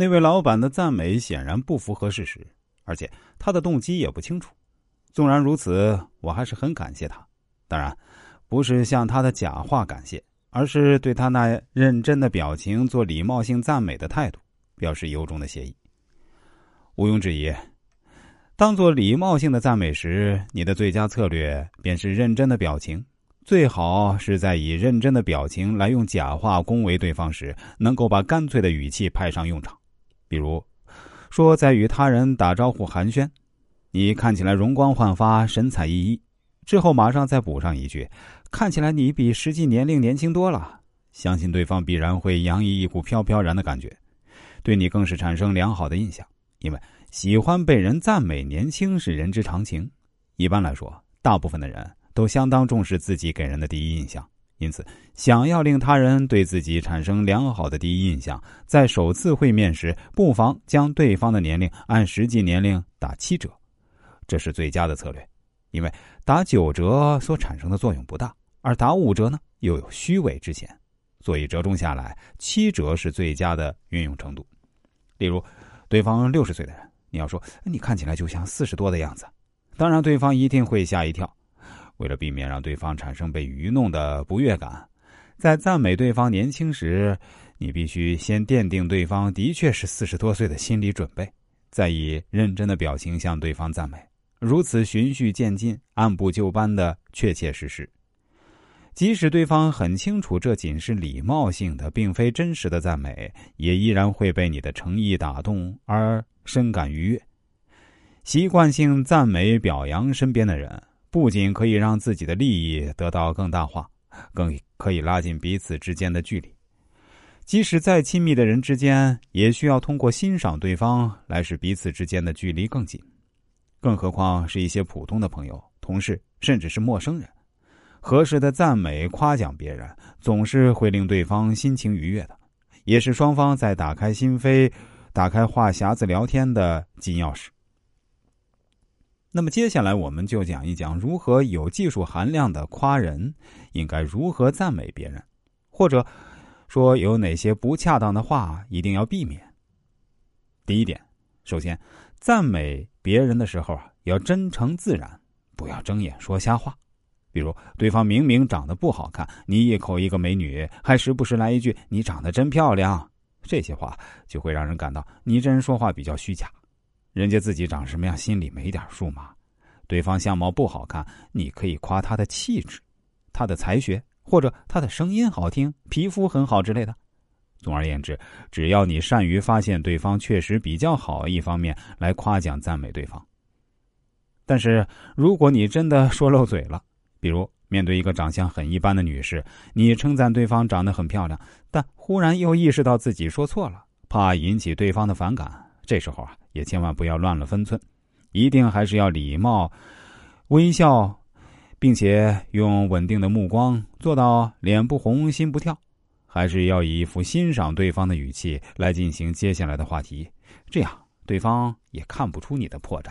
那位老板的赞美显然不符合事实，而且他的动机也不清楚。纵然如此，我还是很感谢他。当然，不是向他的假话感谢，而是对他那认真的表情做礼貌性赞美的态度，表示由衷的谢意。毋庸置疑，当做礼貌性的赞美时，你的最佳策略便是认真的表情。最好是在以认真的表情来用假话恭维对方时，能够把干脆的语气派上用场。比如，说在与他人打招呼寒暄。你看起来容光焕发，神采奕奕。之后马上再补上一句：“看起来你比实际年龄年轻多了。”相信对方必然会洋溢一股飘飘然的感觉，对你更是产生良好的印象。因为喜欢被人赞美年轻是人之常情。一般来说，大部分的人都相当重视自己给人的第一印象，因此想要令他人对自己产生良好的第一印象，在首次会面时，不妨将对方的年龄按实际年龄打七折。这是最佳的策略，因为打九折所产生的作用不大，而打五折呢又有虚伪之嫌，所以折中下来，七折是最佳的运用程度。例如，对方六十岁的人，你要说你看起来就像四十多的样子，当然对方一定会吓一跳。为了避免让对方产生被愚弄的不悦感，在赞美对方年轻时，你必须先奠定对方的确是四十多岁的心理准备，再以认真的表情向对方赞美。如此循序渐进、按部就班的确切实施，即使对方很清楚这仅是礼貌性的，并非真实的赞美，也依然会被你的诚意打动而深感愉悦。习惯性赞美表扬身边的人，不仅可以让自己的利益得到更大化，更可以拉近彼此之间的距离。即使再亲密的人之间，也需要通过欣赏对方来使彼此之间的距离更近。更何况是一些普通的朋友、同事，甚至是陌生人，合适的赞美、夸奖别人，总是会令对方心情愉悦的，也是双方在打开心扉、打开话匣子聊天的金钥匙。那么，接下来我们就讲一讲如何有技术含量的夸人，应该如何赞美别人，或者说有哪些不恰当的话一定要避免。第一点，首先。赞美别人的时候啊，要真诚自然，不要睁眼说瞎话。比如，对方明明长得不好看，你一口一个美女，还时不时来一句“你长得真漂亮”，这些话就会让人感到你这人说话比较虚假。人家自己长什么样，心里没点数吗？对方相貌不好看，你可以夸他的气质、他的才学，或者他的声音好听、皮肤很好之类的。总而言之，只要你善于发现对方确实比较好一方面来夸奖赞美对方。但是，如果你真的说漏嘴了，比如面对一个长相很一般的女士，你称赞对方长得很漂亮，但忽然又意识到自己说错了，怕引起对方的反感，这时候啊，也千万不要乱了分寸，一定还是要礼貌、微笑，并且用稳定的目光做到脸不红心不跳。还是要以一副欣赏对方的语气来进行接下来的话题，这样对方也看不出你的破绽。